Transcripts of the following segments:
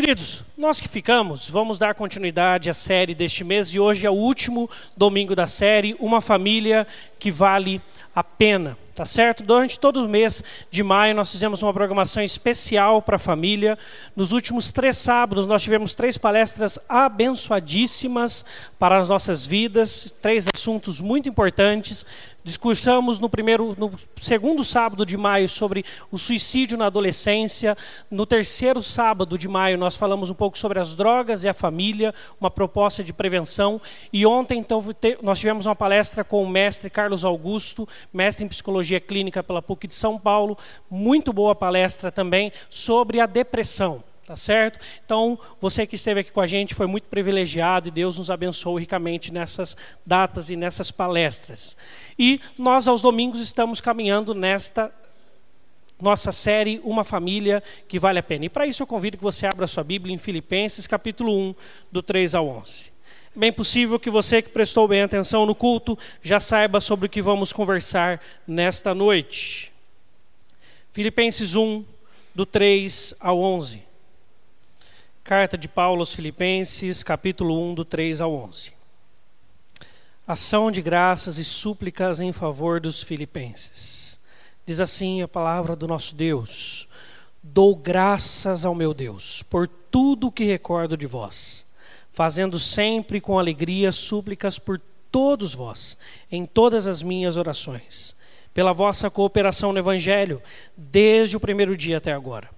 Queridos, nós que ficamos, vamos dar continuidade à série deste mês e hoje é o último domingo da série, Uma Família que Vale a Pena. Tá certo? Durante todo o mês de maio nós fizemos uma programação especial para a família. Nos últimos três sábados nós tivemos três palestras abençoadíssimas para as nossas vidas, três assuntos muito importantes. Discursamos no primeiro, no segundo sábado de maio sobre o suicídio na adolescência. No terceiro sábado de maio nós falamos um pouco sobre as drogas e a família, uma proposta de prevenção. E ontem então nós tivemos uma palestra com o mestre Carlos Augusto, mestre em psicologia clínica pela PUC de São Paulo, muito boa palestra também sobre a depressão. Tá certo? Então, você que esteve aqui com a gente foi muito privilegiado e Deus nos abençoou ricamente nessas datas e nessas palestras. E nós, aos domingos, estamos caminhando nesta nossa série Uma Família que Vale a Pena. E para isso eu convido que você abra sua Bíblia em Filipenses, capítulo 1, do 3 ao 11. Bem possível que você que prestou bem atenção no culto já saiba sobre o que vamos conversar nesta noite. Filipenses 1, do 3 ao 11. Carta de Paulo aos Filipenses, capítulo 1, do 3 ao 11. Ação de graças e súplicas em favor dos filipenses. Diz assim a palavra do nosso Deus: Dou graças ao meu Deus por tudo o que recordo de vós, fazendo sempre com alegria súplicas por todos vós, em todas as minhas orações, pela vossa cooperação no Evangelho, desde o primeiro dia até agora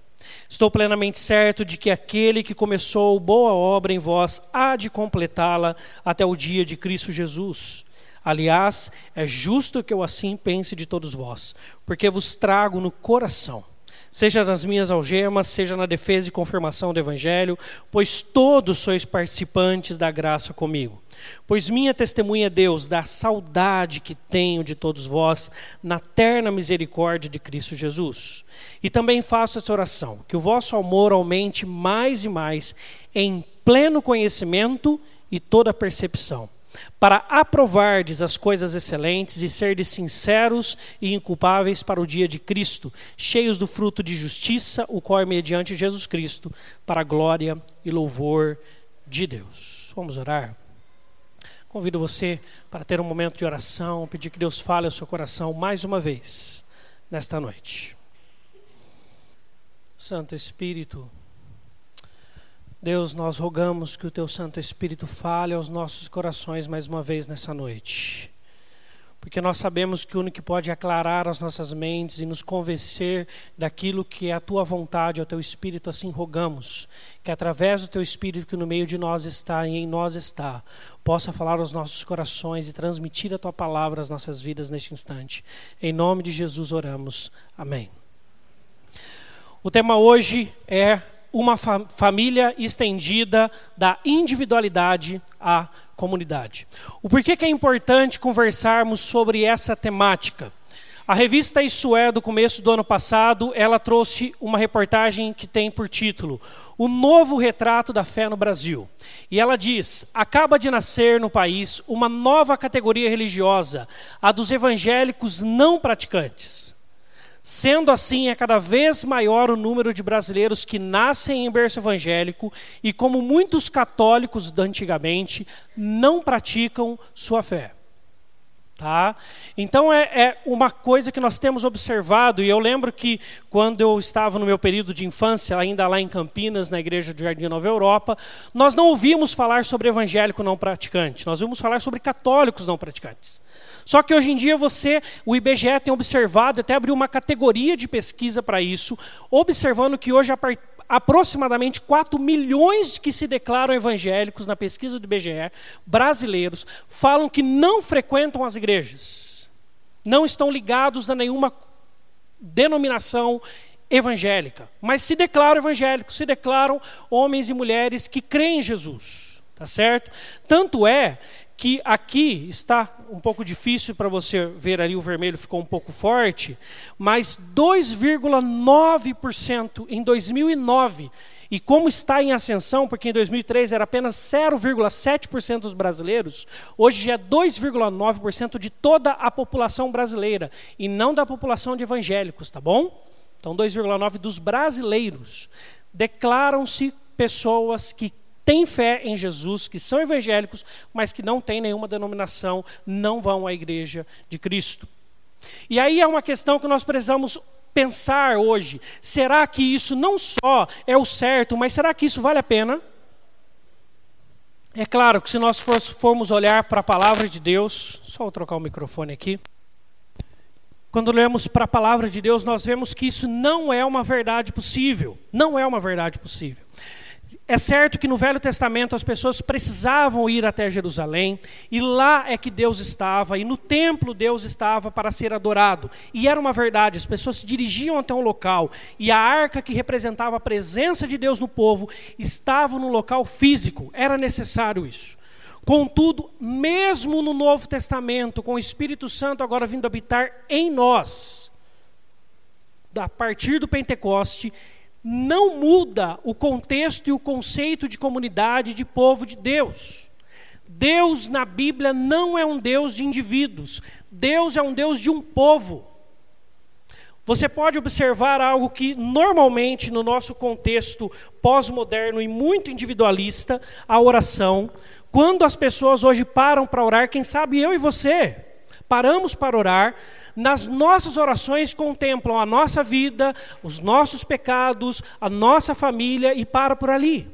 Estou plenamente certo de que aquele que começou boa obra em vós há de completá-la até o dia de Cristo Jesus. Aliás, é justo que eu assim pense de todos vós, porque vos trago no coração, seja nas minhas algemas, seja na defesa e confirmação do Evangelho, pois todos sois participantes da graça comigo. Pois minha testemunha é Deus da saudade que tenho de todos vós na terna misericórdia de Cristo Jesus. E também faço essa oração, que o vosso amor aumente mais e mais em pleno conhecimento e toda percepção, para aprovardes as coisas excelentes e serdes sinceros e inculpáveis para o dia de Cristo, cheios do fruto de justiça, o qual é mediante Jesus Cristo, para a glória e louvor de Deus. Vamos orar? Convido você para ter um momento de oração, pedir que Deus fale ao seu coração mais uma vez nesta noite. Santo Espírito, Deus, nós rogamos que o Teu Santo Espírito fale aos nossos corações mais uma vez nessa noite porque nós sabemos que o único que pode aclarar as nossas mentes e nos convencer daquilo que é a tua vontade, é o teu espírito, assim rogamos, que através do teu espírito que no meio de nós está e em nós está, possa falar aos nossos corações e transmitir a tua palavra às nossas vidas neste instante. Em nome de Jesus oramos. Amém. O tema hoje é uma fa família estendida da individualidade à comunidade. O porquê que é importante conversarmos sobre essa temática? A revista Isso É, do começo do ano passado, ela trouxe uma reportagem que tem por título O Novo Retrato da Fé no Brasil. E ela diz: acaba de nascer no país uma nova categoria religiosa, a dos evangélicos não praticantes. Sendo assim, é cada vez maior o número de brasileiros que nascem em berço evangélico e, como muitos católicos de antigamente, não praticam sua fé. Tá? Então é, é, uma coisa que nós temos observado, e eu lembro que quando eu estava no meu período de infância, ainda lá em Campinas, na igreja do Jardim Nova Europa, nós não ouvíamos falar sobre evangélico não praticante, nós ouvimos falar sobre católicos não praticantes. Só que hoje em dia você, o IBGE tem observado, até abriu uma categoria de pesquisa para isso, observando que hoje aproximadamente 4 milhões que se declaram evangélicos na pesquisa do IBGE, brasileiros, falam que não frequentam as igrejas. Não estão ligados a nenhuma denominação evangélica, mas se declaram evangélicos, se declaram homens e mulheres que creem em Jesus, tá certo? Tanto é que aqui está um pouco difícil para você ver ali, o vermelho ficou um pouco forte, mas 2,9% em 2009. E como está em ascensão, porque em 2003 era apenas 0,7% dos brasileiros, hoje já é 2,9% de toda a população brasileira, e não da população de evangélicos, tá bom? Então 2,9% dos brasileiros declaram-se pessoas que têm fé em Jesus, que são evangélicos, mas que não têm nenhuma denominação, não vão à igreja de Cristo. E aí é uma questão que nós precisamos pensar hoje: será que isso não só é o certo, mas será que isso vale a pena? É claro que se nós formos olhar para a palavra de Deus, só vou trocar o microfone aqui. Quando lemos para a palavra de Deus, nós vemos que isso não é uma verdade possível. Não é uma verdade possível. É certo que no Velho Testamento as pessoas precisavam ir até Jerusalém, e lá é que Deus estava, e no templo Deus estava para ser adorado. E era uma verdade, as pessoas se dirigiam até um local, e a arca que representava a presença de Deus no povo estava no local físico, era necessário isso. Contudo, mesmo no Novo Testamento, com o Espírito Santo agora vindo habitar em nós, a partir do Pentecoste, não muda o contexto e o conceito de comunidade de povo de Deus. Deus na Bíblia não é um Deus de indivíduos, Deus é um Deus de um povo. Você pode observar algo que normalmente no nosso contexto pós-moderno e muito individualista, a oração, quando as pessoas hoje param para orar, quem sabe eu e você, paramos para orar, nas nossas orações contemplam a nossa vida, os nossos pecados, a nossa família e para por ali.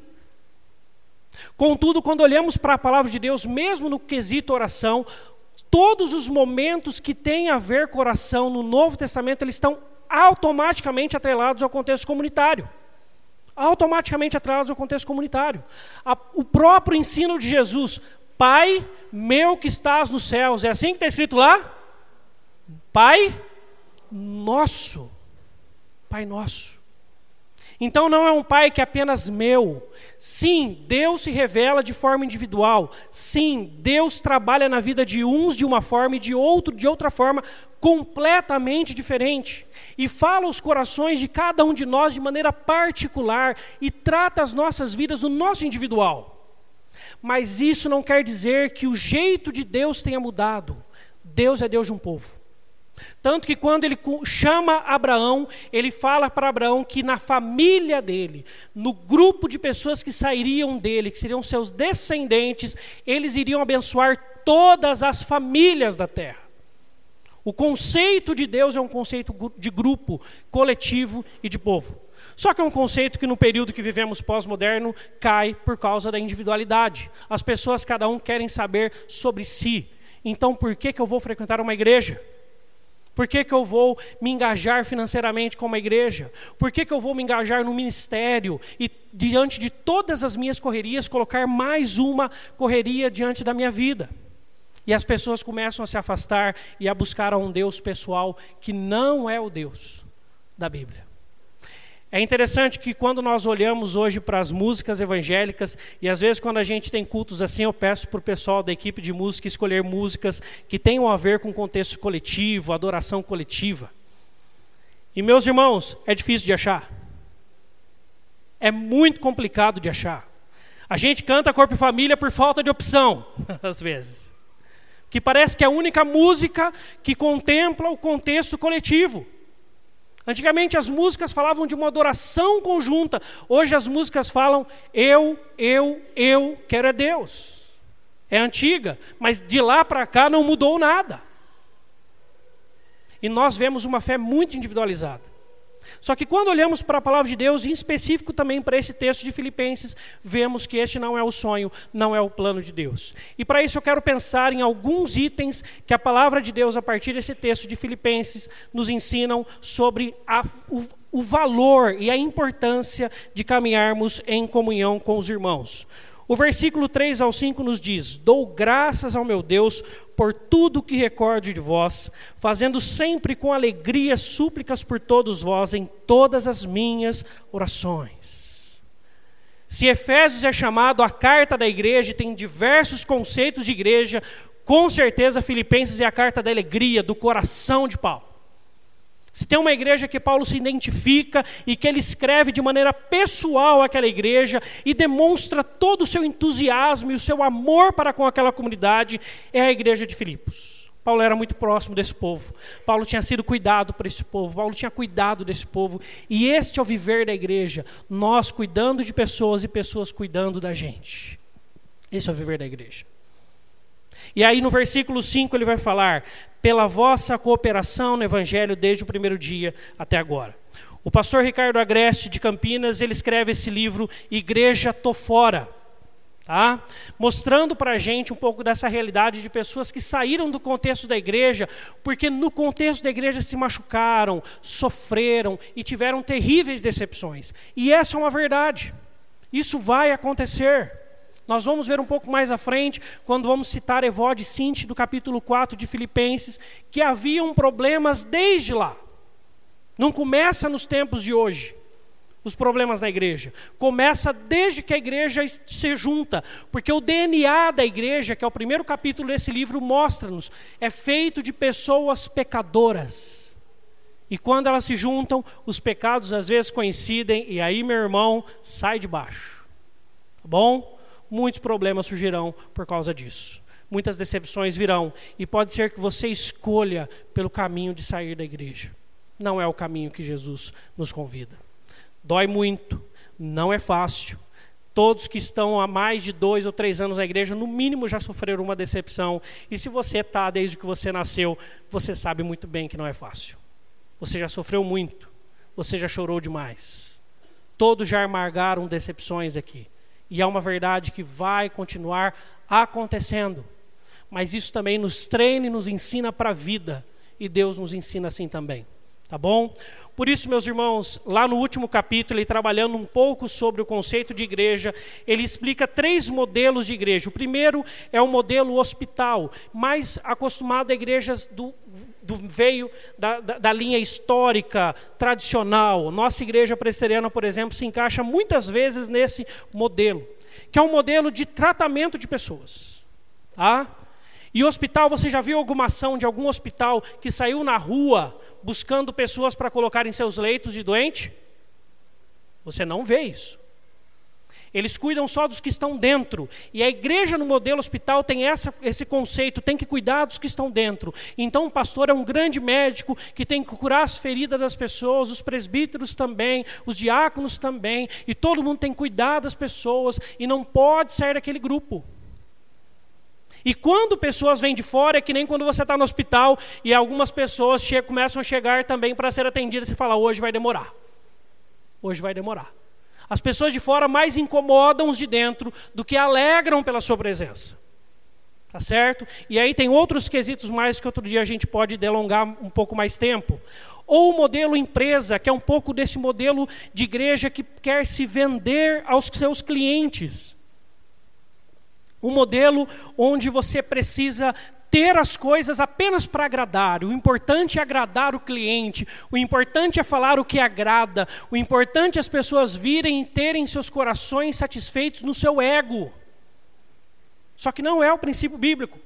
Contudo, quando olhamos para a palavra de Deus, mesmo no quesito oração, todos os momentos que têm a ver com oração no Novo Testamento, eles estão automaticamente atrelados ao contexto comunitário. Automaticamente atrelados ao contexto comunitário. o próprio ensino de Jesus, Pai meu que estás nos céus, é assim que está escrito lá? Pai nosso. Pai nosso. Então não é um pai que é apenas meu. Sim, Deus se revela de forma individual. Sim, Deus trabalha na vida de uns de uma forma e de outro de outra forma, completamente diferente. E fala os corações de cada um de nós de maneira particular e trata as nossas vidas no nosso individual. Mas isso não quer dizer que o jeito de Deus tenha mudado. Deus é Deus de um povo. Tanto que quando ele chama Abraão, ele fala para Abraão que na família dele, no grupo de pessoas que sairiam dele, que seriam seus descendentes, eles iriam abençoar todas as famílias da terra. O conceito de Deus é um conceito de grupo, coletivo e de povo. Só que é um conceito que no período que vivemos pós-moderno cai por causa da individualidade. As pessoas, cada um, querem saber sobre si. Então, por que, que eu vou frequentar uma igreja? Por que, que eu vou me engajar financeiramente com uma igreja? Por que, que eu vou me engajar no ministério e, diante de todas as minhas correrias, colocar mais uma correria diante da minha vida? E as pessoas começam a se afastar e a buscar a um Deus pessoal que não é o Deus da Bíblia. É interessante que quando nós olhamos hoje para as músicas evangélicas, e às vezes quando a gente tem cultos assim, eu peço para o pessoal da equipe de música escolher músicas que tenham a ver com contexto coletivo, adoração coletiva. E meus irmãos, é difícil de achar. É muito complicado de achar. A gente canta Corpo e Família por falta de opção, às vezes. Que parece que é a única música que contempla o contexto coletivo. Antigamente as músicas falavam de uma adoração conjunta. Hoje as músicas falam eu, eu, eu quero é Deus. É antiga, mas de lá para cá não mudou nada. E nós vemos uma fé muito individualizada. Só que quando olhamos para a palavra de Deus, em específico também para esse texto de Filipenses, vemos que este não é o sonho, não é o plano de Deus. E para isso eu quero pensar em alguns itens que a palavra de Deus, a partir desse texto de Filipenses, nos ensinam sobre a, o, o valor e a importância de caminharmos em comunhão com os irmãos. O versículo 3 ao 5 nos diz: Dou graças ao meu Deus por tudo que recordo de vós, fazendo sempre com alegria súplicas por todos vós em todas as minhas orações. Se Efésios é chamado a carta da igreja e tem diversos conceitos de igreja, com certeza Filipenses é a carta da alegria, do coração de Paulo. Se tem uma igreja que Paulo se identifica e que ele escreve de maneira pessoal aquela igreja e demonstra todo o seu entusiasmo e o seu amor para com aquela comunidade, é a igreja de Filipos. Paulo era muito próximo desse povo. Paulo tinha sido cuidado por esse povo. Paulo tinha cuidado desse povo. E este é o viver da igreja. Nós cuidando de pessoas e pessoas cuidando da gente. Esse é o viver da igreja. E aí no versículo 5 ele vai falar: pela vossa cooperação no evangelho desde o primeiro dia até agora. O pastor Ricardo Agreste de Campinas, ele escreve esse livro Igreja Tô Fora tá? mostrando para a gente um pouco dessa realidade de pessoas que saíram do contexto da igreja, porque no contexto da igreja se machucaram, sofreram e tiveram terríveis decepções. E essa é uma verdade. Isso vai acontecer. Nós vamos ver um pouco mais à frente, quando vamos citar Evode Sinti do capítulo 4 de Filipenses, que haviam problemas desde lá. Não começa nos tempos de hoje os problemas na igreja. Começa desde que a igreja se junta, porque o DNA da igreja, que é o primeiro capítulo desse livro, mostra-nos, é feito de pessoas pecadoras. E quando elas se juntam, os pecados às vezes coincidem, e aí, meu irmão, sai de baixo. Tá bom? Muitos problemas surgirão por causa disso. Muitas decepções virão, e pode ser que você escolha pelo caminho de sair da igreja. Não é o caminho que Jesus nos convida. Dói muito, não é fácil. Todos que estão há mais de dois ou três anos na igreja, no mínimo já sofreram uma decepção. E se você está desde que você nasceu, você sabe muito bem que não é fácil. Você já sofreu muito, você já chorou demais. Todos já amargaram decepções aqui. E é uma verdade que vai continuar acontecendo. Mas isso também nos treina e nos ensina para a vida. E Deus nos ensina assim também. Tá bom? Por isso, meus irmãos, lá no último capítulo, ele trabalhando um pouco sobre o conceito de igreja, ele explica três modelos de igreja. O primeiro é o modelo hospital, mais acostumado a igrejas do, do veio da, da, da, linha histórica, tradicional. Nossa igreja presbiteriana, por exemplo, se encaixa muitas vezes nesse modelo, que é um modelo de tratamento de pessoas. Tá? E hospital, você já viu alguma ação de algum hospital que saiu na rua buscando pessoas para colocar em seus leitos de doente? Você não vê isso. Eles cuidam só dos que estão dentro. E a igreja no modelo hospital tem essa, esse conceito, tem que cuidar dos que estão dentro. Então o pastor é um grande médico que tem que curar as feridas das pessoas, os presbíteros também, os diáconos também, e todo mundo tem que cuidar das pessoas e não pode sair daquele grupo. E quando pessoas vêm de fora, é que nem quando você está no hospital e algumas pessoas começam a chegar também para ser atendidas e fala: hoje vai demorar. Hoje vai demorar. As pessoas de fora mais incomodam os de dentro do que alegram pela sua presença. Tá certo? E aí tem outros quesitos mais que outro dia a gente pode delongar um pouco mais tempo. Ou o modelo empresa, que é um pouco desse modelo de igreja que quer se vender aos seus clientes. Um modelo onde você precisa ter as coisas apenas para agradar. O importante é agradar o cliente, o importante é falar o que agrada, o importante é as pessoas virem e terem seus corações satisfeitos no seu ego. Só que não é o princípio bíblico.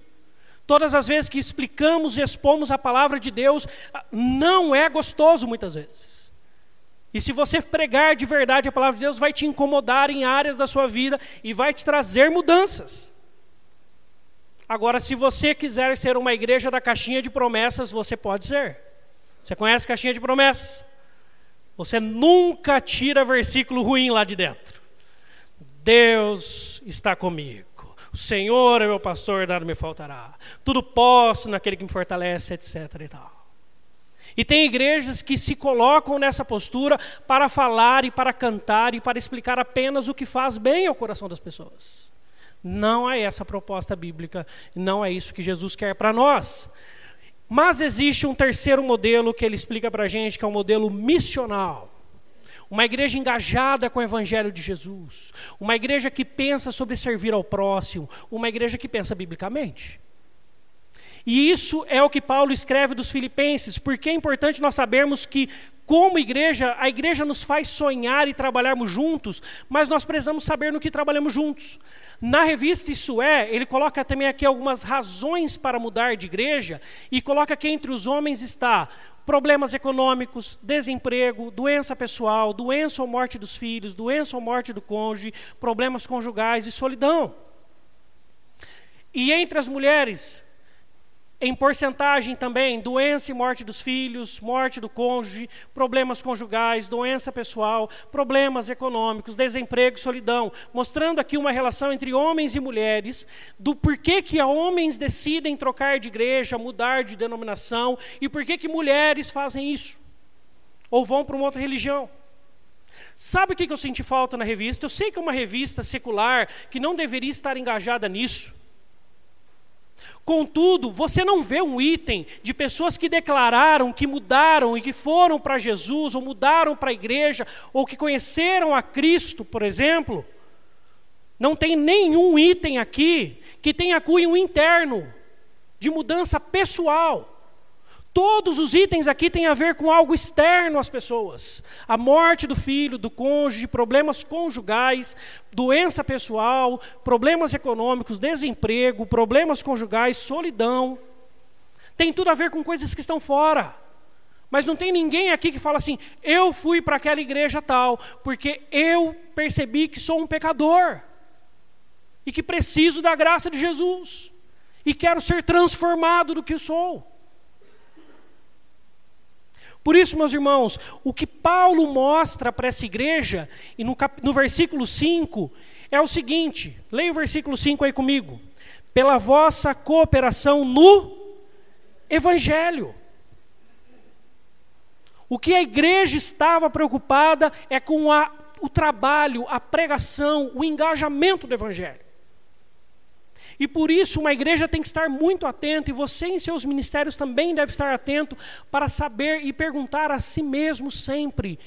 Todas as vezes que explicamos e expomos a palavra de Deus, não é gostoso muitas vezes. E se você pregar de verdade a palavra de Deus, vai te incomodar em áreas da sua vida e vai te trazer mudanças. Agora, se você quiser ser uma igreja da caixinha de promessas, você pode ser. Você conhece caixinha de promessas? Você nunca tira versículo ruim lá de dentro. Deus está comigo. O Senhor é meu pastor, nada me faltará. Tudo posso naquele que me fortalece, etc. E, tal. e tem igrejas que se colocam nessa postura para falar e para cantar e para explicar apenas o que faz bem ao coração das pessoas. Não é essa a proposta bíblica, não é isso que Jesus quer para nós. Mas existe um terceiro modelo que ele explica para a gente, que é o um modelo missional. Uma igreja engajada com o Evangelho de Jesus. Uma igreja que pensa sobre servir ao próximo. Uma igreja que pensa biblicamente. E isso é o que Paulo escreve dos Filipenses, porque é importante nós sabermos que, como igreja, a igreja nos faz sonhar e trabalharmos juntos, mas nós precisamos saber no que trabalhamos juntos. Na revista Isso É, ele coloca também aqui algumas razões para mudar de igreja, e coloca que entre os homens está problemas econômicos, desemprego, doença pessoal, doença ou morte dos filhos, doença ou morte do cônjuge, problemas conjugais e solidão. E entre as mulheres, em porcentagem também, doença e morte dos filhos, morte do cônjuge, problemas conjugais, doença pessoal, problemas econômicos, desemprego, solidão, mostrando aqui uma relação entre homens e mulheres, do porquê que homens decidem trocar de igreja, mudar de denominação, e porquê que mulheres fazem isso, ou vão para uma outra religião. Sabe o que eu senti falta na revista? Eu sei que é uma revista secular que não deveria estar engajada nisso. Contudo, você não vê um item de pessoas que declararam que mudaram e que foram para Jesus, ou mudaram para a igreja, ou que conheceram a Cristo, por exemplo. Não tem nenhum item aqui que tenha cunho interno, de mudança pessoal. Todos os itens aqui têm a ver com algo externo às pessoas. A morte do filho, do cônjuge, problemas conjugais, doença pessoal, problemas econômicos, desemprego, problemas conjugais, solidão. Tem tudo a ver com coisas que estão fora. Mas não tem ninguém aqui que fala assim: eu fui para aquela igreja tal, porque eu percebi que sou um pecador e que preciso da graça de Jesus e quero ser transformado do que sou. Por isso, meus irmãos, o que Paulo mostra para essa igreja, e no, cap, no versículo 5, é o seguinte: leia o versículo 5 aí comigo. Pela vossa cooperação no Evangelho. O que a igreja estava preocupada é com a, o trabalho, a pregação, o engajamento do Evangelho. E por isso uma igreja tem que estar muito atenta, e você em seus ministérios também deve estar atento para saber e perguntar a si mesmo sempre: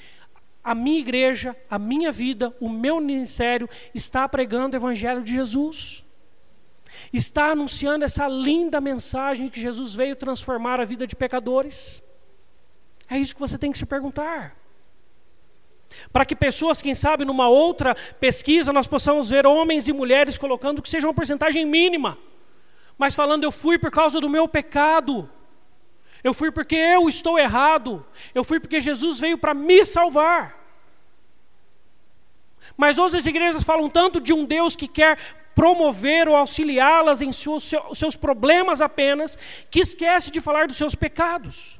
a minha igreja, a minha vida, o meu ministério está pregando o Evangelho de Jesus? Está anunciando essa linda mensagem que Jesus veio transformar a vida de pecadores? É isso que você tem que se perguntar. Para que pessoas, quem sabe, numa outra pesquisa, nós possamos ver homens e mulheres colocando que seja uma porcentagem mínima, mas falando, eu fui por causa do meu pecado, eu fui porque eu estou errado, eu fui porque Jesus veio para me salvar. Mas hoje as igrejas falam tanto de um Deus que quer promover ou auxiliá-las em seus, seus problemas apenas, que esquece de falar dos seus pecados.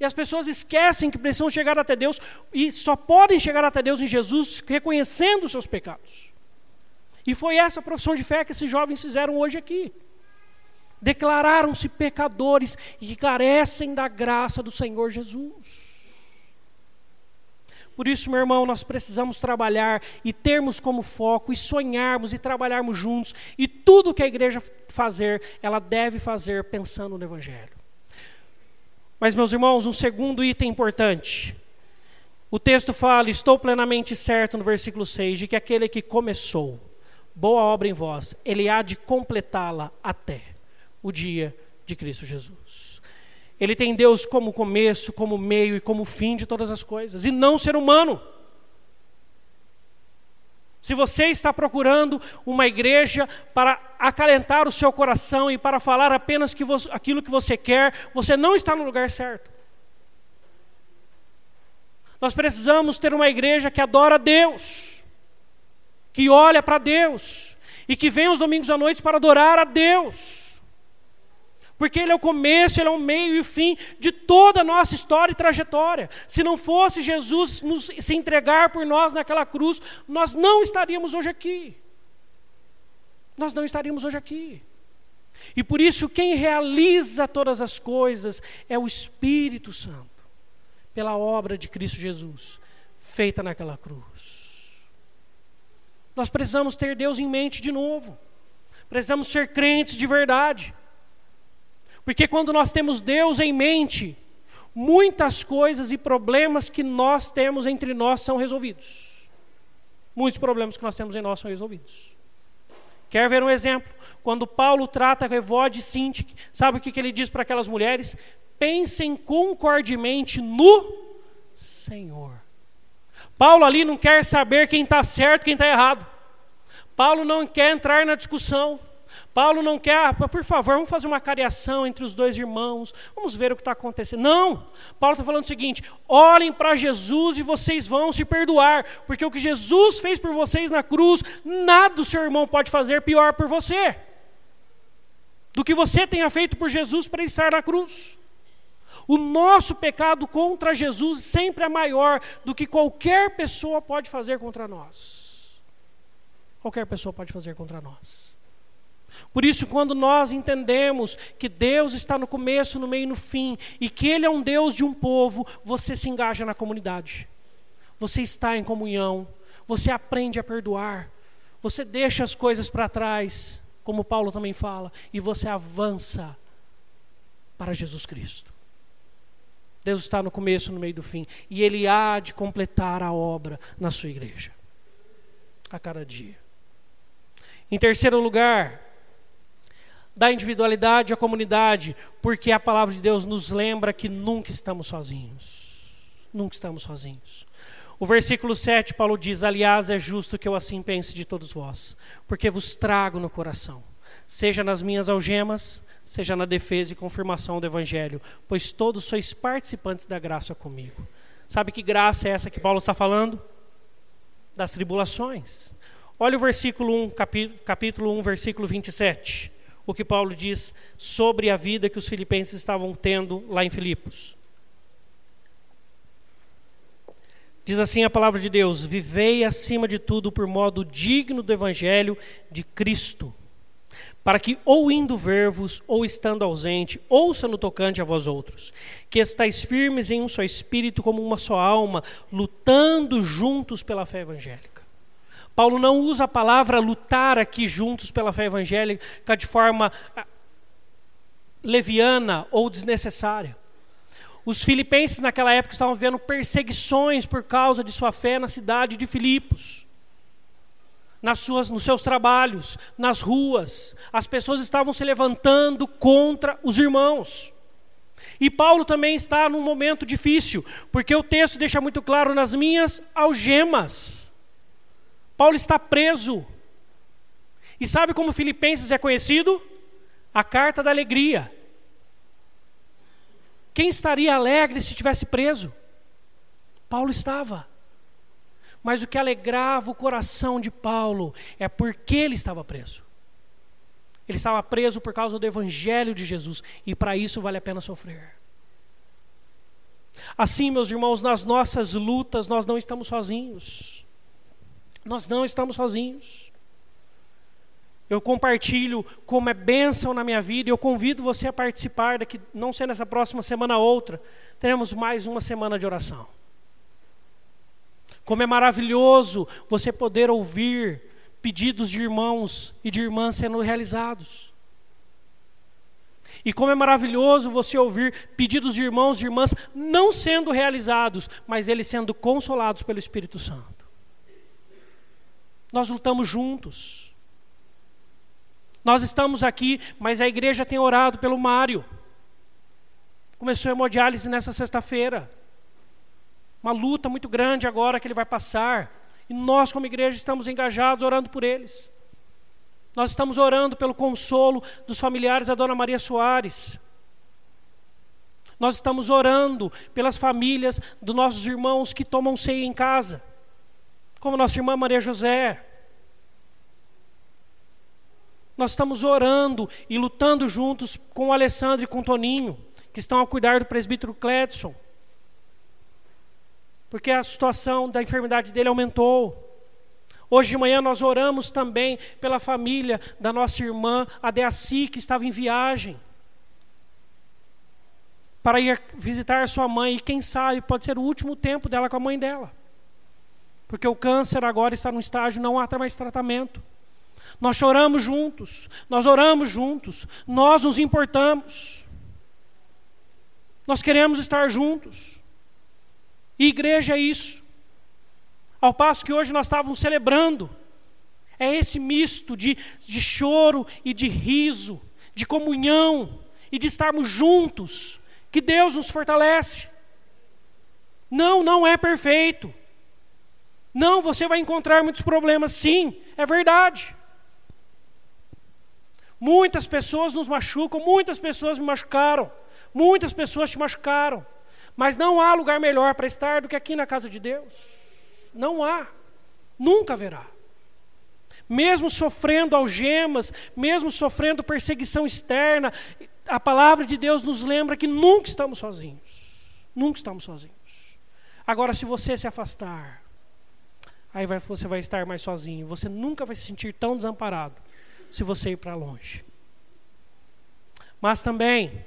E as pessoas esquecem que precisam chegar até Deus e só podem chegar até Deus em Jesus reconhecendo os seus pecados. E foi essa profissão de fé que esses jovens fizeram hoje aqui. Declararam-se pecadores e que carecem da graça do Senhor Jesus. Por isso, meu irmão, nós precisamos trabalhar e termos como foco e sonharmos e trabalharmos juntos. E tudo que a igreja fazer, ela deve fazer pensando no Evangelho. Mas, meus irmãos, um segundo item importante. O texto fala: Estou plenamente certo, no versículo 6, de que aquele que começou boa obra em vós, ele há de completá-la até o dia de Cristo Jesus. Ele tem Deus como começo, como meio e como fim de todas as coisas, e não ser humano. Se você está procurando uma igreja para acalentar o seu coração e para falar apenas que você, aquilo que você quer, você não está no lugar certo. Nós precisamos ter uma igreja que adora a Deus, que olha para Deus e que vem aos domingos à noite para adorar a Deus. Porque Ele é o começo, Ele é o meio e o fim de toda a nossa história e trajetória. Se não fosse Jesus nos, se entregar por nós naquela cruz, nós não estaríamos hoje aqui. Nós não estaríamos hoje aqui. E por isso, quem realiza todas as coisas é o Espírito Santo, pela obra de Cristo Jesus, feita naquela cruz. Nós precisamos ter Deus em mente de novo, precisamos ser crentes de verdade. Porque quando nós temos Deus em mente, muitas coisas e problemas que nós temos entre nós são resolvidos. Muitos problemas que nós temos em nós são resolvidos. Quer ver um exemplo? Quando Paulo trata com Evode e Sintik, sabe o que, que ele diz para aquelas mulheres? Pensem concordemente no Senhor. Paulo ali não quer saber quem está certo, quem está errado. Paulo não quer entrar na discussão. Paulo não quer, ah, por favor, vamos fazer uma cariação entre os dois irmãos, vamos ver o que está acontecendo. Não! Paulo está falando o seguinte: olhem para Jesus e vocês vão se perdoar, porque o que Jesus fez por vocês na cruz, nada o seu irmão pode fazer pior por você do que você tenha feito por Jesus para estar na cruz. O nosso pecado contra Jesus sempre é maior do que qualquer pessoa pode fazer contra nós. Qualquer pessoa pode fazer contra nós. Por isso, quando nós entendemos que Deus está no começo, no meio e no fim, e que Ele é um Deus de um povo, você se engaja na comunidade. Você está em comunhão, você aprende a perdoar, você deixa as coisas para trás, como Paulo também fala, e você avança para Jesus Cristo. Deus está no começo, no meio do fim. E Ele há de completar a obra na sua igreja. A cada dia. Em terceiro lugar, da individualidade à comunidade, porque a palavra de Deus nos lembra que nunca estamos sozinhos. Nunca estamos sozinhos. O versículo 7, Paulo diz: Aliás, é justo que eu assim pense de todos vós, porque vos trago no coração, seja nas minhas algemas, seja na defesa e confirmação do Evangelho, pois todos sois participantes da graça comigo. Sabe que graça é essa que Paulo está falando? Das tribulações. Olha o versículo 1, capítulo 1, versículo 27. O que Paulo diz sobre a vida que os filipenses estavam tendo lá em Filipos. Diz assim a palavra de Deus: Vivei acima de tudo por modo digno do evangelho de Cristo para que, ou indo ver-vos, ou estando ausente, ouça no tocante a vós outros, que estáis firmes em um só espírito, como uma só alma, lutando juntos pela fé evangélica. Paulo não usa a palavra lutar aqui juntos pela fé evangélica de forma ah, leviana ou desnecessária. Os filipenses naquela época estavam vendo perseguições por causa de sua fé na cidade de Filipos nas suas, nos seus trabalhos, nas ruas. As pessoas estavam se levantando contra os irmãos. E Paulo também está num momento difícil, porque o texto deixa muito claro nas minhas algemas. Paulo está preso. E sabe como Filipenses é conhecido? A carta da alegria. Quem estaria alegre se estivesse preso? Paulo estava. Mas o que alegrava o coração de Paulo é porque ele estava preso. Ele estava preso por causa do evangelho de Jesus e para isso vale a pena sofrer. Assim, meus irmãos, nas nossas lutas nós não estamos sozinhos. Nós não estamos sozinhos. Eu compartilho como é bênção na minha vida e eu convido você a participar daqui, não ser nessa próxima semana outra, teremos mais uma semana de oração. Como é maravilhoso você poder ouvir pedidos de irmãos e de irmãs sendo realizados. E como é maravilhoso você ouvir pedidos de irmãos e irmãs não sendo realizados, mas eles sendo consolados pelo Espírito Santo. Nós lutamos juntos. Nós estamos aqui, mas a igreja tem orado pelo Mário. Começou a hemodiálise nessa sexta-feira. Uma luta muito grande agora que ele vai passar. E nós, como igreja, estamos engajados orando por eles. Nós estamos orando pelo consolo dos familiares da Dona Maria Soares. Nós estamos orando pelas famílias dos nossos irmãos que tomam ceia em casa, como nossa irmã Maria José. Nós estamos orando e lutando juntos com o Alessandro e com o Toninho, que estão a cuidar do presbítero Cledson porque a situação da enfermidade dele aumentou. Hoje de manhã nós oramos também pela família da nossa irmã Adeaci, que estava em viagem, para ir visitar sua mãe, e quem sabe pode ser o último tempo dela com a mãe dela, porque o câncer agora está num estágio, não há mais tratamento. Nós choramos juntos, nós oramos juntos, nós nos importamos, nós queremos estar juntos. E igreja é isso. Ao passo que hoje nós estávamos celebrando, é esse misto de, de choro e de riso, de comunhão e de estarmos juntos, que Deus nos fortalece. Não, não é perfeito. Não, você vai encontrar muitos problemas, sim, é verdade. Muitas pessoas nos machucam, muitas pessoas me machucaram, muitas pessoas te machucaram. Mas não há lugar melhor para estar do que aqui na casa de Deus. Não há. Nunca haverá. mesmo sofrendo algemas, mesmo sofrendo perseguição externa, a palavra de Deus nos lembra que nunca estamos sozinhos. Nunca estamos sozinhos. Agora, se você se afastar, aí vai, você vai estar mais sozinho. Você nunca vai se sentir tão desamparado se você ir para longe. Mas também,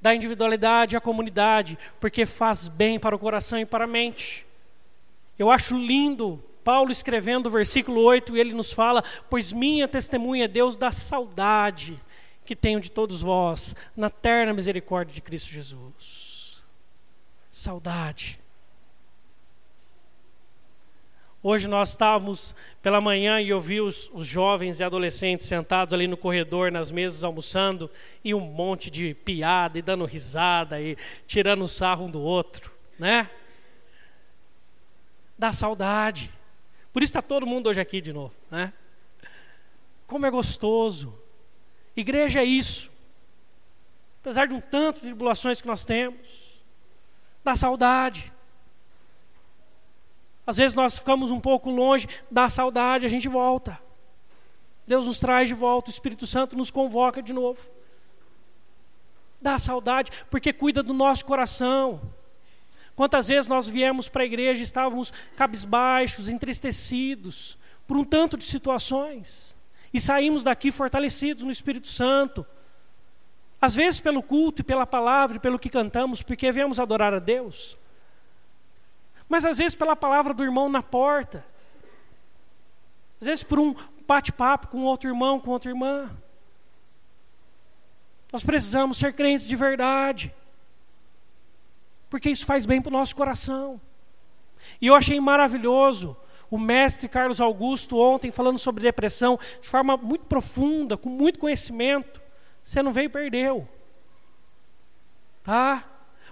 da individualidade à comunidade, porque faz bem para o coração e para a mente. Eu acho lindo Paulo escrevendo o versículo 8, ele nos fala: Pois minha testemunha é Deus da saudade que tenho de todos vós, na terna misericórdia de Cristo Jesus. Saudade. Hoje nós estávamos pela manhã e eu vi os, os, jovens e adolescentes sentados ali no corredor, nas mesas, almoçando, e um monte de piada, e dando risada, e tirando sarro um do outro, né? Dá saudade. Por isso está todo mundo hoje aqui de novo, né? Como é gostoso. Igreja é isso. Apesar de um tanto de tribulações que nós temos, dá saudade. Às vezes nós ficamos um pouco longe, dá saudade, a gente volta. Deus nos traz de volta, o Espírito Santo nos convoca de novo. Dá saudade, porque cuida do nosso coração. Quantas vezes nós viemos para a igreja e estávamos cabisbaixos, entristecidos, por um tanto de situações, e saímos daqui fortalecidos no Espírito Santo. Às vezes pelo culto e pela palavra e pelo que cantamos, porque viemos adorar a Deus mas às vezes pela palavra do irmão na porta, às vezes por um bate-papo com outro irmão, com outra irmã. Nós precisamos ser crentes de verdade, porque isso faz bem para o nosso coração. E eu achei maravilhoso o mestre Carlos Augusto ontem falando sobre depressão de forma muito profunda, com muito conhecimento. Você não veio e perdeu. Tá?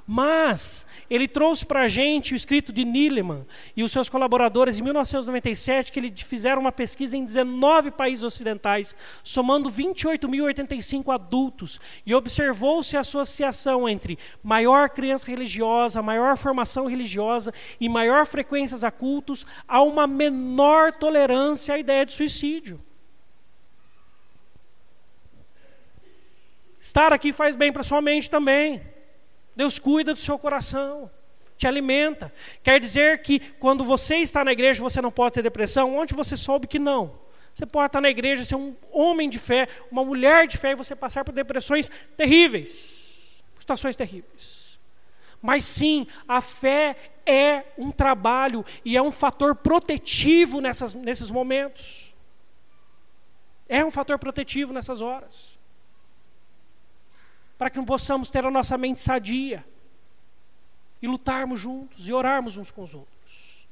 Mas ele trouxe para a gente o escrito de Nileman e os seus colaboradores em 1997, que eles fizeram uma pesquisa em 19 países ocidentais, somando 28.085 adultos, e observou-se a associação entre maior criança religiosa, maior formação religiosa e maior frequências a cultos, a uma menor tolerância à ideia de suicídio. Estar aqui faz bem para sua mente também. Deus cuida do seu coração, te alimenta. Quer dizer que quando você está na igreja você não pode ter depressão? Onde você soube que não? Você pode estar na igreja, ser um homem de fé, uma mulher de fé e você passar por depressões terríveis, situações terríveis. Mas sim, a fé é um trabalho e é um fator protetivo nessas, nesses momentos. É um fator protetivo nessas horas para que possamos ter a nossa mente sadia e lutarmos juntos e orarmos uns com os outros.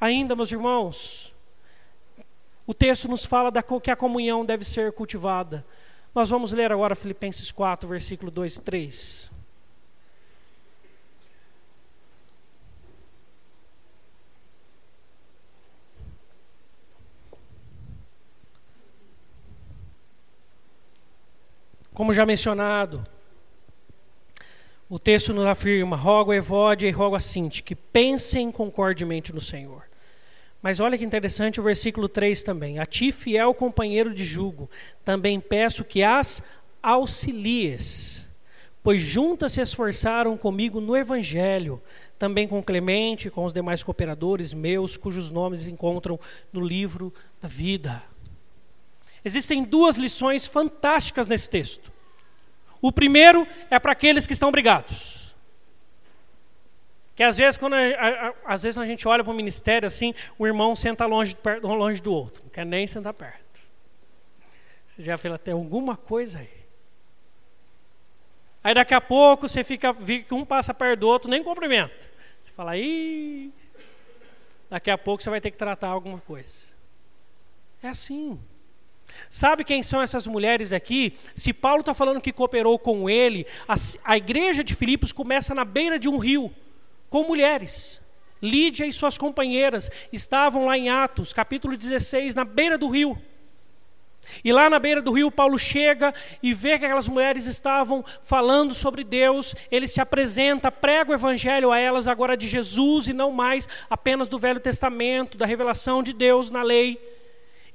Ainda, meus irmãos, o texto nos fala da, que a comunhão deve ser cultivada. Nós vamos ler agora Filipenses 4, versículo 2 e 3. Como já mencionado, o texto nos afirma: rogo a Evódia e rogo a Sinti, que pensem concordemente no Senhor. Mas olha que interessante o versículo 3 também. A ti, fiel companheiro de jugo, também peço que as auxilies, pois juntas se esforçaram comigo no Evangelho, também com Clemente, com os demais cooperadores meus, cujos nomes encontram no livro da vida. Existem duas lições fantásticas nesse texto. O primeiro é para aqueles que estão brigados. Que às vezes, quando a, a, às vezes a gente olha para o ministério assim, o irmão senta longe, longe do outro, não quer nem sentar perto. Você já fala, tem alguma coisa aí. Aí daqui a pouco você fica, que um passa perto do outro, nem cumprimenta. Você fala, ih, daqui a pouco você vai ter que tratar alguma coisa. É assim. Sabe quem são essas mulheres aqui? Se Paulo está falando que cooperou com ele, a, a igreja de Filipos começa na beira de um rio, com mulheres. Lídia e suas companheiras estavam lá em Atos, capítulo 16, na beira do rio. E lá na beira do rio, Paulo chega e vê que aquelas mulheres estavam falando sobre Deus. Ele se apresenta, prega o evangelho a elas agora de Jesus e não mais apenas do Velho Testamento, da revelação de Deus na lei.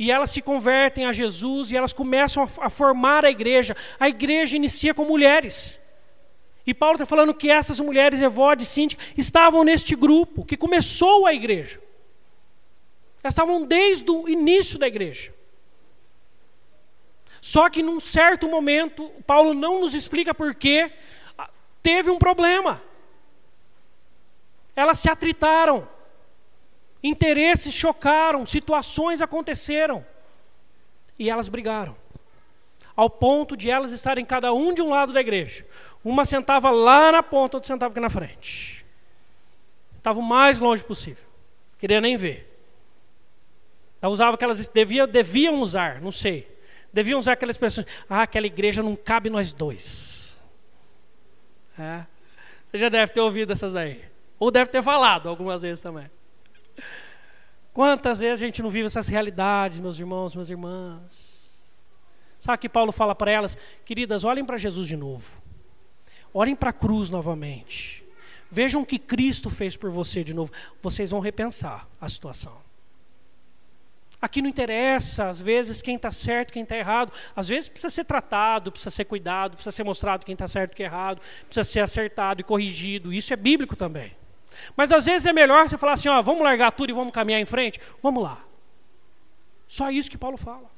E elas se convertem a Jesus e elas começam a, a formar a igreja. A igreja inicia com mulheres. E Paulo está falando que essas mulheres, Evode e Cinti, estavam neste grupo que começou a igreja. Elas estavam desde o início da igreja. Só que num certo momento, Paulo não nos explica por quê, teve um problema. Elas se atritaram, interesses chocaram, situações aconteceram e elas brigaram. Ao ponto de elas estarem cada um de um lado da igreja. Uma sentava lá na ponta, outra sentava aqui na frente. Estava o mais longe possível. Queria nem ver. Ela usava o que elas deviam, usar, não sei. Deviam usar aquelas expressões. Ah, aquela igreja não cabe nós dois. É. Você já deve ter ouvido essas daí. Ou deve ter falado algumas vezes também. Quantas vezes a gente não vive essas realidades, meus irmãos, minhas irmãs? Sabe que Paulo fala para elas, queridas, olhem para Jesus de novo. Olhem para a cruz novamente. Vejam o que Cristo fez por você de novo. Vocês vão repensar a situação. Aqui não interessa, às vezes, quem está certo, quem está errado. Às vezes precisa ser tratado, precisa ser cuidado, precisa ser mostrado quem está certo quem é errado, precisa ser acertado e corrigido. Isso é bíblico também. Mas às vezes é melhor você falar assim: ó, vamos largar tudo e vamos caminhar em frente? Vamos lá. Só isso que Paulo fala.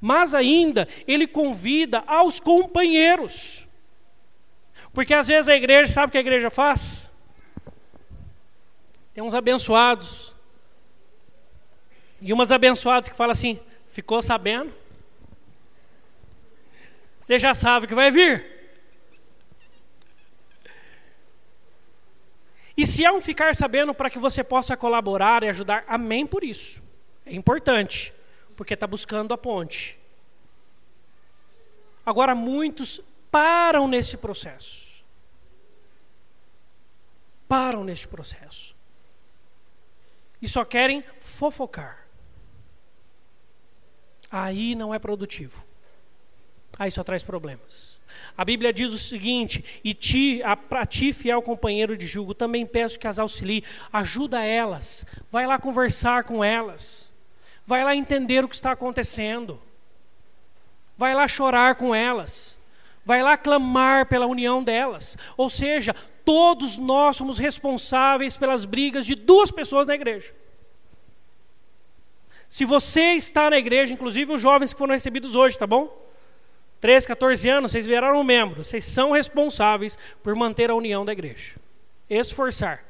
Mas ainda, ele convida aos companheiros. Porque às vezes a igreja, sabe o que a igreja faz? Tem uns abençoados e umas abençoadas que falam assim: ficou sabendo? Você já sabe que vai vir. E se é um ficar sabendo para que você possa colaborar e ajudar, amém por isso. É importante, porque está buscando a ponte. Agora, muitos param nesse processo. Param nesse processo. E só querem fofocar aí não é produtivo. Aí só traz problemas. A Bíblia diz o seguinte: E ti, a, para ti, fiel companheiro de julgo, também peço que as auxilie, ajuda elas, vai lá conversar com elas, vai lá entender o que está acontecendo, vai lá chorar com elas, vai lá clamar pela união delas. Ou seja, todos nós somos responsáveis pelas brigas de duas pessoas na igreja. Se você está na igreja, inclusive os jovens que foram recebidos hoje, tá bom? 13, 14 anos, vocês viraram membros. Vocês são responsáveis por manter a união da igreja. Esforçar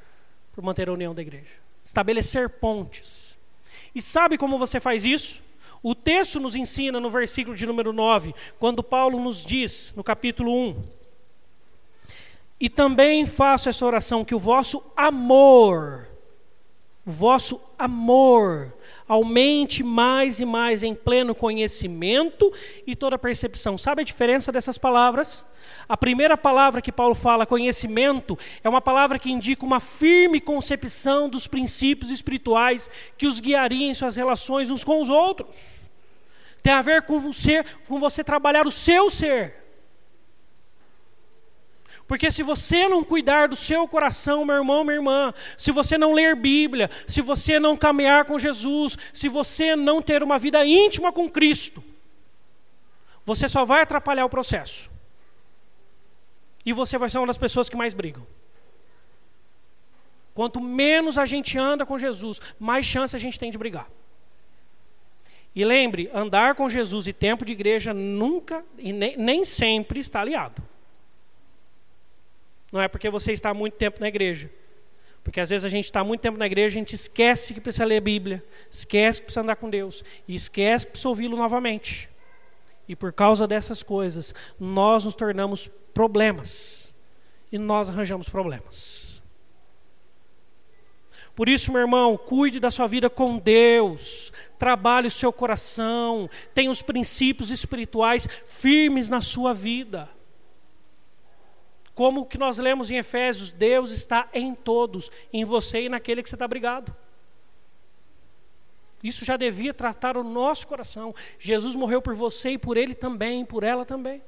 por manter a união da igreja. Estabelecer pontes. E sabe como você faz isso? O texto nos ensina no versículo de número 9, quando Paulo nos diz, no capítulo 1, e também faço essa oração que o vosso amor, o vosso amor aumente mais e mais em pleno conhecimento e toda percepção. Sabe a diferença dessas palavras? A primeira palavra que Paulo fala, conhecimento, é uma palavra que indica uma firme concepção dos princípios espirituais que os guiaria em suas relações uns com os outros. Tem a ver com você, com você trabalhar o seu ser. Porque se você não cuidar do seu coração, meu irmão, minha irmã, se você não ler Bíblia, se você não caminhar com Jesus, se você não ter uma vida íntima com Cristo, você só vai atrapalhar o processo. E você vai ser uma das pessoas que mais brigam. Quanto menos a gente anda com Jesus, mais chance a gente tem de brigar. E lembre, andar com Jesus e tempo de igreja nunca e nem, nem sempre está aliado. Não é porque você está muito tempo na igreja. Porque às vezes a gente está muito tempo na igreja, a gente esquece que precisa ler a Bíblia, esquece que precisa andar com Deus, e esquece que precisa ouvi-lo novamente. E por causa dessas coisas, nós nos tornamos problemas. E nós arranjamos problemas. Por isso, meu irmão, cuide da sua vida com Deus, trabalhe o seu coração, tenha os princípios espirituais firmes na sua vida. Como o que nós lemos em Efésios, Deus está em todos, em você e naquele que você está brigado. Isso já devia tratar o nosso coração. Jesus morreu por você e por ele também, por ela também.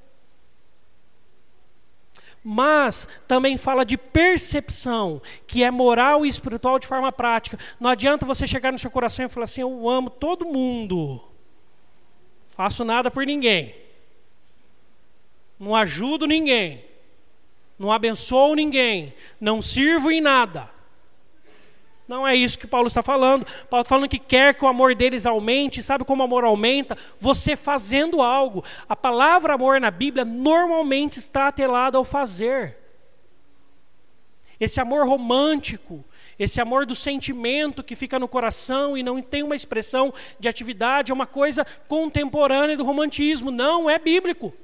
Mas também fala de percepção, que é moral e espiritual de forma prática. Não adianta você chegar no seu coração e falar assim: Eu amo todo mundo, faço nada por ninguém, não ajudo ninguém, não abençoo ninguém, não sirvo em nada. Não é isso que Paulo está falando. Paulo está falando que quer que o amor deles aumente. Sabe como o amor aumenta? Você fazendo algo. A palavra amor na Bíblia normalmente está atrelada ao fazer. Esse amor romântico, esse amor do sentimento que fica no coração e não tem uma expressão de atividade, é uma coisa contemporânea do romantismo. Não é bíblico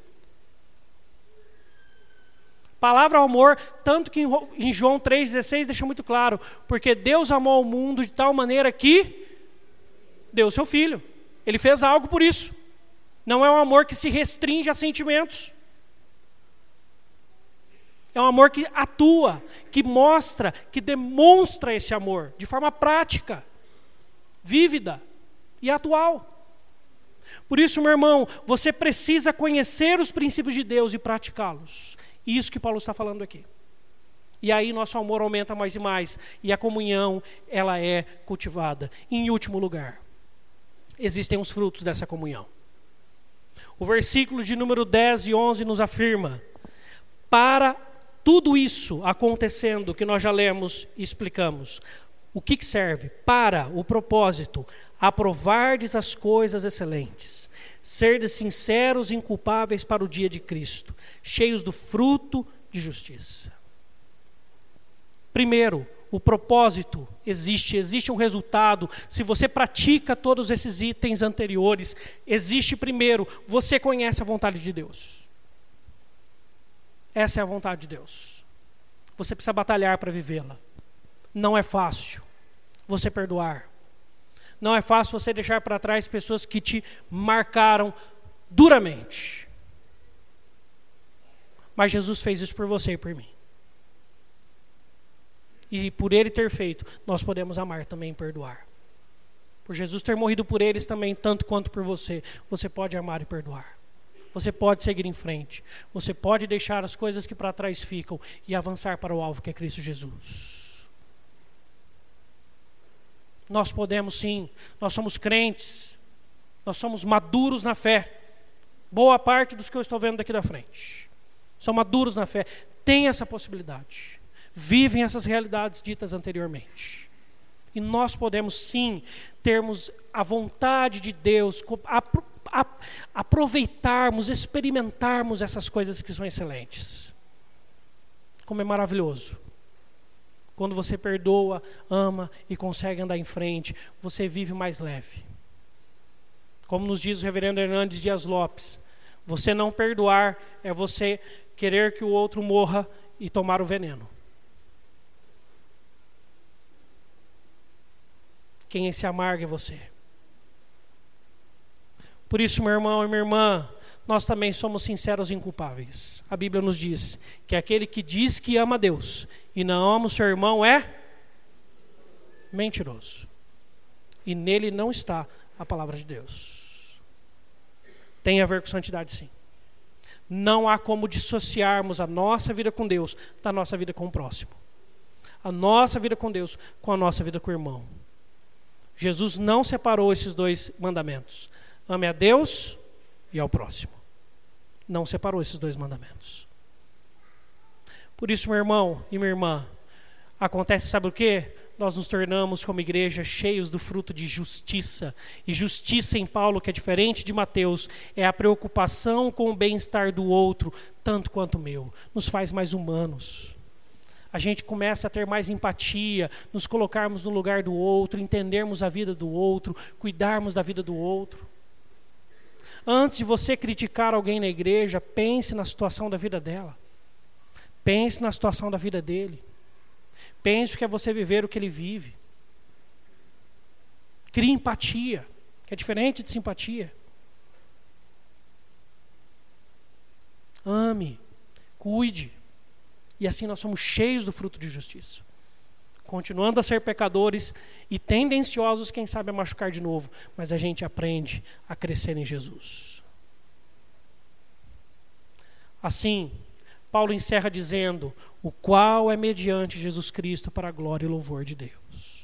palavra amor, tanto que em João 3,16 deixa muito claro, porque Deus amou o mundo de tal maneira que deu seu filho. Ele fez algo por isso. Não é um amor que se restringe a sentimentos. É um amor que atua, que mostra, que demonstra esse amor de forma prática, vívida e atual. Por isso, meu irmão, você precisa conhecer os princípios de Deus e praticá-los. Isso que Paulo está falando aqui. E aí nosso amor aumenta mais e mais, e a comunhão, ela é cultivada. Em último lugar, existem os frutos dessa comunhão. O versículo de número 10 e 11 nos afirma: para tudo isso acontecendo que nós já lemos e explicamos, o que, que serve? Para o propósito, aprovardes as coisas excelentes serdes sinceros e inculpáveis para o dia de Cristo, cheios do fruto de justiça. Primeiro, o propósito existe, existe um resultado. Se você pratica todos esses itens anteriores, existe primeiro, você conhece a vontade de Deus. Essa é a vontade de Deus. Você precisa batalhar para vivê-la. Não é fácil você perdoar. Não é fácil você deixar para trás pessoas que te marcaram duramente. Mas Jesus fez isso por você e por mim. E por ele ter feito, nós podemos amar também e perdoar. Por Jesus ter morrido por eles também, tanto quanto por você, você pode amar e perdoar. Você pode seguir em frente. Você pode deixar as coisas que para trás ficam e avançar para o alvo que é Cristo Jesus. Nós podemos sim, nós somos crentes, nós somos maduros na fé. Boa parte dos que eu estou vendo daqui da frente são maduros na fé, têm essa possibilidade, vivem essas realidades ditas anteriormente. E nós podemos sim termos a vontade de Deus, aproveitarmos, experimentarmos essas coisas que são excelentes. Como é maravilhoso quando você perdoa, ama e consegue andar em frente, você vive mais leve. Como nos diz o reverendo Hernandes Dias Lopes, você não perdoar é você querer que o outro morra e tomar o veneno. Quem se amarga é você. Por isso, meu irmão e minha irmã, nós também somos sinceros e inculpáveis. A Bíblia nos diz que aquele que diz que ama Deus e não ama o seu irmão é mentiroso. E nele não está a palavra de Deus. Tem a ver com santidade, sim. Não há como dissociarmos a nossa vida com Deus da nossa vida com o próximo. A nossa vida com Deus com a nossa vida com o irmão. Jesus não separou esses dois mandamentos. Ame a Deus e ao próximo. Não separou esses dois mandamentos. Por isso, meu irmão e minha irmã, acontece, sabe o que? Nós nos tornamos, como igreja, cheios do fruto de justiça. E justiça em Paulo, que é diferente de Mateus, é a preocupação com o bem-estar do outro, tanto quanto o meu. Nos faz mais humanos. A gente começa a ter mais empatia, nos colocarmos no lugar do outro, entendermos a vida do outro, cuidarmos da vida do outro. Antes de você criticar alguém na igreja, pense na situação da vida dela. Pense na situação da vida dele. Pense que é você viver o que ele vive. Crie empatia, que é diferente de simpatia. Ame, cuide. E assim nós somos cheios do fruto de justiça. continuando a ser pecadores e tendenciosos, quem sabe, a machucar de novo, mas a gente aprende a crescer em Jesus. Assim, Paulo encerra dizendo: o qual é mediante Jesus Cristo para a glória e louvor de Deus.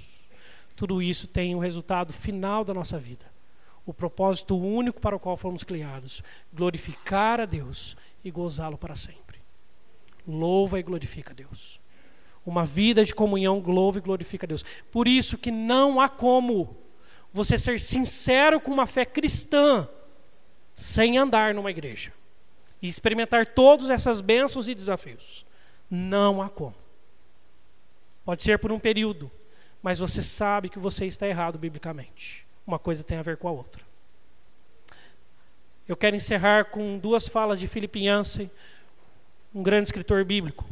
Tudo isso tem o um resultado final da nossa vida. O propósito único para o qual fomos criados: glorificar a Deus e gozá-lo para sempre. Louva e glorifica a Deus. Uma vida de comunhão louva e glorifica a Deus. Por isso que não há como você ser sincero com uma fé cristã sem andar numa igreja e experimentar todas essas bênçãos e desafios. Não há como. Pode ser por um período, mas você sabe que você está errado biblicamente. Uma coisa tem a ver com a outra. Eu quero encerrar com duas falas de Philip Yancey, um grande escritor bíblico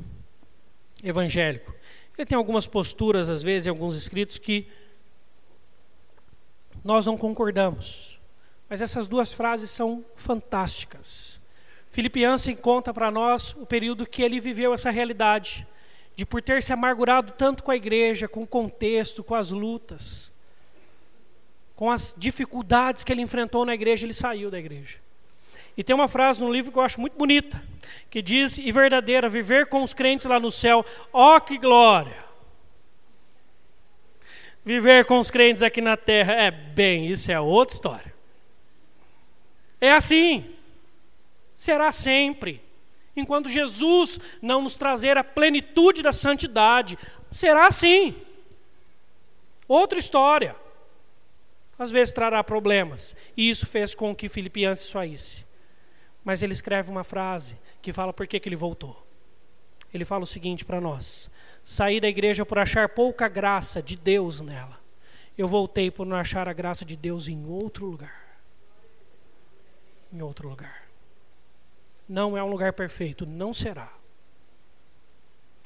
evangélico. Ele tem algumas posturas, às vezes, em alguns escritos que nós não concordamos. Mas essas duas frases são fantásticas. Filipe Jansen conta para nós o período que ele viveu essa realidade, de por ter se amargurado tanto com a igreja, com o contexto, com as lutas, com as dificuldades que ele enfrentou na igreja, ele saiu da igreja. E tem uma frase no livro que eu acho muito bonita, que diz: E verdadeira, viver com os crentes lá no céu, ó que glória! Viver com os crentes aqui na terra, é bem, isso é outra história. É assim, será sempre. Enquanto Jesus não nos trazer a plenitude da santidade, será assim. Outra história. Às vezes trará problemas. E isso fez com que Filipiantes saísse. Mas ele escreve uma frase que fala por que, que ele voltou. Ele fala o seguinte para nós: saí da igreja por achar pouca graça de Deus nela. Eu voltei por não achar a graça de Deus em outro lugar. Em outro lugar. Não é um lugar perfeito, não será.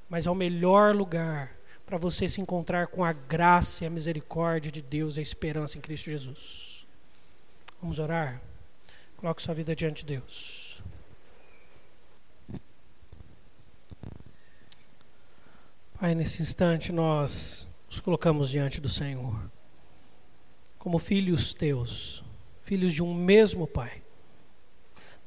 Mas é o melhor lugar para você se encontrar com a graça e a misericórdia de Deus e a esperança em Cristo Jesus. Vamos orar? Coloque sua vida diante de Deus. Pai, nesse instante nós nos colocamos diante do Senhor, como filhos teus, filhos de um mesmo Pai.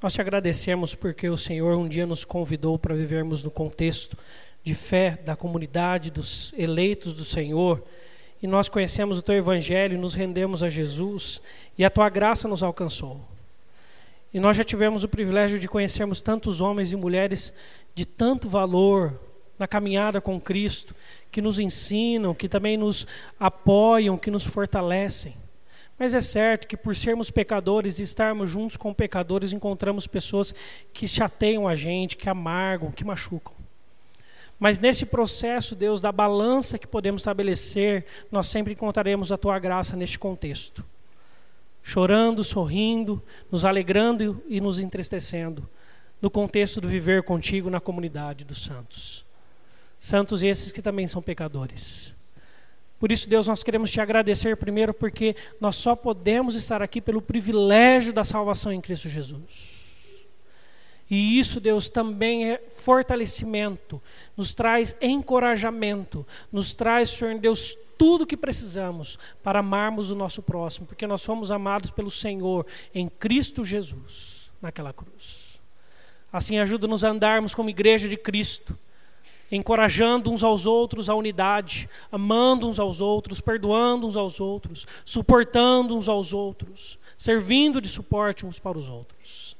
Nós te agradecemos porque o Senhor um dia nos convidou para vivermos no contexto de fé da comunidade dos eleitos do Senhor, e nós conhecemos o teu evangelho, nos rendemos a Jesus, e a tua graça nos alcançou. E nós já tivemos o privilégio de conhecermos tantos homens e mulheres de tanto valor na caminhada com Cristo, que nos ensinam, que também nos apoiam, que nos fortalecem. Mas é certo que por sermos pecadores e estarmos juntos com pecadores, encontramos pessoas que chateiam a gente, que amargam, que machucam. Mas nesse processo, Deus, da balança que podemos estabelecer, nós sempre encontraremos a tua graça neste contexto chorando, sorrindo, nos alegrando e nos entristecendo, no contexto do viver contigo na comunidade dos santos. Santos esses que também são pecadores. Por isso, Deus, nós queremos te agradecer primeiro porque nós só podemos estar aqui pelo privilégio da salvação em Cristo Jesus. E isso, Deus, também é fortalecimento, nos traz encorajamento, nos traz, Senhor Deus, tudo o que precisamos para amarmos o nosso próximo, porque nós fomos amados pelo Senhor em Cristo Jesus, naquela cruz. Assim, ajuda-nos a andarmos como igreja de Cristo, encorajando uns aos outros a unidade, amando uns aos outros, perdoando uns aos outros, suportando uns aos outros, servindo de suporte uns para os outros.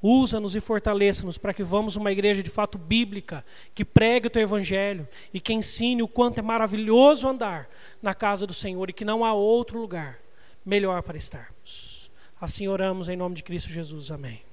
Usa-nos e fortaleça-nos para que vamos uma igreja de fato bíblica, que pregue o teu evangelho e que ensine o quanto é maravilhoso andar na casa do Senhor e que não há outro lugar melhor para estarmos. Assim oramos em nome de Cristo Jesus. Amém.